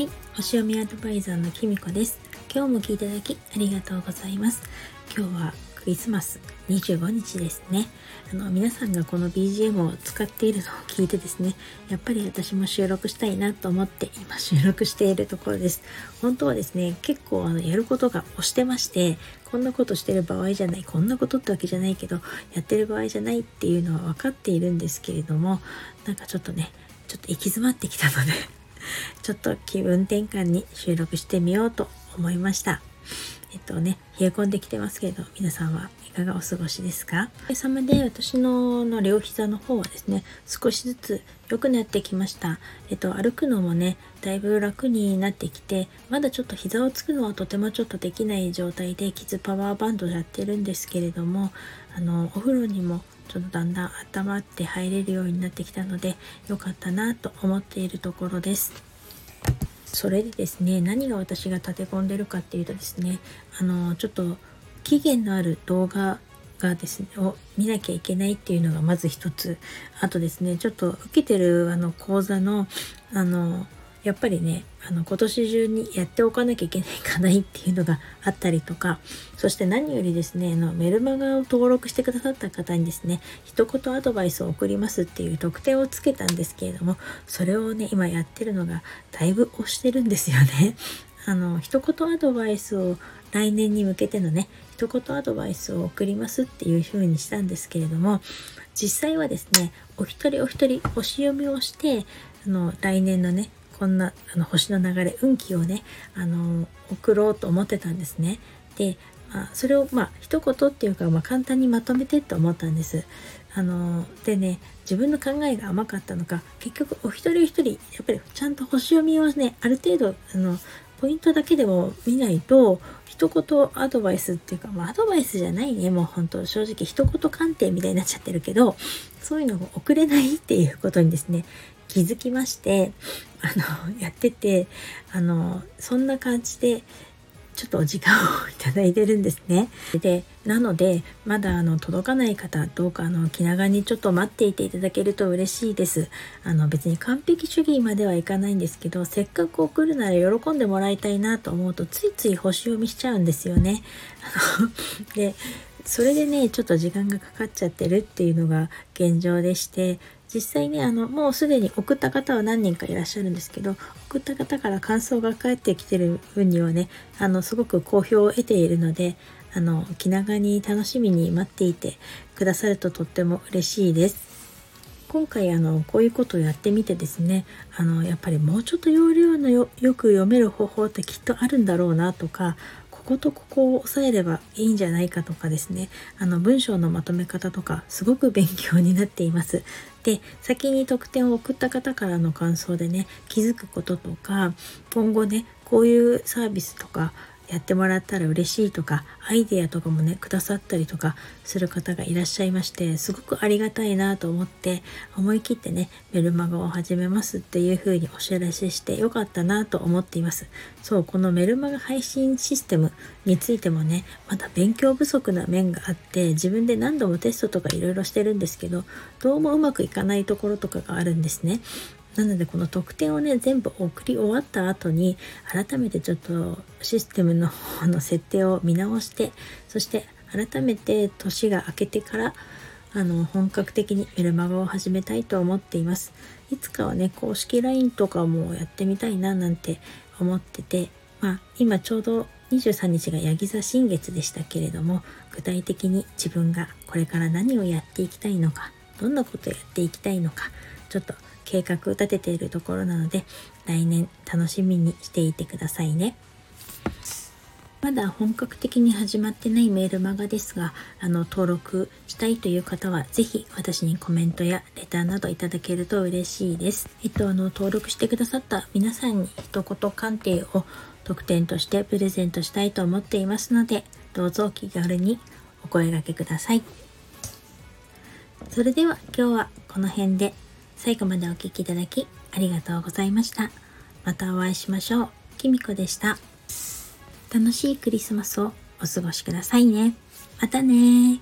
はい、星読みアドバイザーのきみこです。今日も聞いていただきありがとうございます。今日はクリスマス25日ですね。あの皆さんがこの BGM を使っているのを聞いてですね、やっぱり私も収録したいなと思って今収録しているところです。本当はですね、結構あのやることが押してまして、こんなことしてる場合じゃない、こんなことってわけじゃないけど、やってる場合じゃないっていうのは分かっているんですけれども、なんかちょっとね、ちょっと行き詰まってきたのでちょっと気分転換に収録してみようと思いました。えっとね、冷え込んできてますけれど、皆さんはいかがお過ごしですか？おかげさまで私のの両膝の方はですね、少しずつ良くなってきました。えっと、歩くのもね、だいぶ楽になってきて、まだちょっと膝をつくのはとてもちょっとできない状態で、キズパワーバンドやってるんですけれども、あの、お風呂にもちょっとだんだん温まって入れるようになってきたので、良かったなと思っているところです。それでですね何が私が立て込んでるかっていうとですねあのちょっと期限のある動画がですねを見なきゃいけないっていうのがまず一つ。あとですねちょっと受けてるあの講座のあのやっぱりねあの今年中にやっておかなきゃいけないかないっていうのがあったりとかそして何よりですねあのメルマガを登録してくださった方にですね一言アドバイスを送りますっていう特典をつけたんですけれどもそれをね今やってるのがだいぶ押してるんですよね。あの一言アドバイスを来年に向けてのね一言アドバイスを送りますっていう風にしたんですけれども実際はですねお一人お一人星読みをしてあの来年のねこんなあの星の流れ運気をねあの送ろうと思ってたんですね。で、まあ、それをまあ一言っていうか、まあ、簡単にまとめてって思ったんです。あのでね自分の考えが甘かったのか結局お一人お一人やっぱりちゃんと星読みをねある程度あのポイントだけでも見ないと一言アドバイスっていうか、まあ、アドバイスじゃないねもう本当正直一言鑑定みたいになっちゃってるけどそういうのを送れないっていうことにですね気づきましてあのやっててあのそんな感じでちょっとお時間をいただいてるんですね。でなのでまだあの届かない方どうかあの気長にちょっと待っていていただけると嬉しいです。あの別に完璧主義まではいかないんですけどせっかく送るなら喜んでもらいたいなと思うとついつい星読みしちゃうんですよね。あのでそれでねちょっと時間がかかっちゃってるっていうのが現状でして実際ねあのもうすでに送った方は何人かいらっしゃるんですけど送った方から感想が返ってきてる分にはねあのすごく好評を得ているのであの気長に楽しみに待っていてくださるととっても嬉しいです。今回あのこういうことをやってみてですねあのやっぱりもうちょっと容量のよよく読める方法ってきっとあるんだろうなとかこことここを押さえればいいんじゃないかとかですねあの文章のまとめ方とかすごく勉強になっています。で先に特典を送った方からの感想でね気づくこととか今後ねこういうサービスとかやってもらったら嬉しいとかアイデアとかもねくださったりとかする方がいらっしゃいましてすごくありがたいなと思って思い切ってねメルマガを始めますっていう風にお知らせしてよかったなと思っています。そうこのメルマガ配信システムについてもねまだ勉強不足な面があって自分で何度もテストとかいろいろしてるんですけどどうもうまくいかないところとかがあるんですね。なのでこの特典をね全部送り終わった後に改めてちょっとシステムの方の設定を見直してそして改めて年が明けてからあの本格的にメルマガを始めたいと思っています。いつかはね公式 LINE とかもやってみたいななんて思っててまあ今ちょうど23日がヤギ座新月でしたけれども具体的に自分がこれから何をやっていきたいのかどんなことやっていきたいのかちょっと計画立てているところなので来年楽しみにしていてくださいね。まだ本格的に始まってないメールマガですが、あの、登録したいという方は、ぜひ私にコメントやレターなどいただけると嬉しいです。えっと、あの、登録してくださった皆さんに一言鑑定を特典としてプレゼントしたいと思っていますので、どうぞ気軽にお声掛けください。それでは今日はこの辺で最後までお聴きいただきありがとうございました。またお会いしましょう。きみこでした。楽しいクリスマスをお過ごしくださいね。またね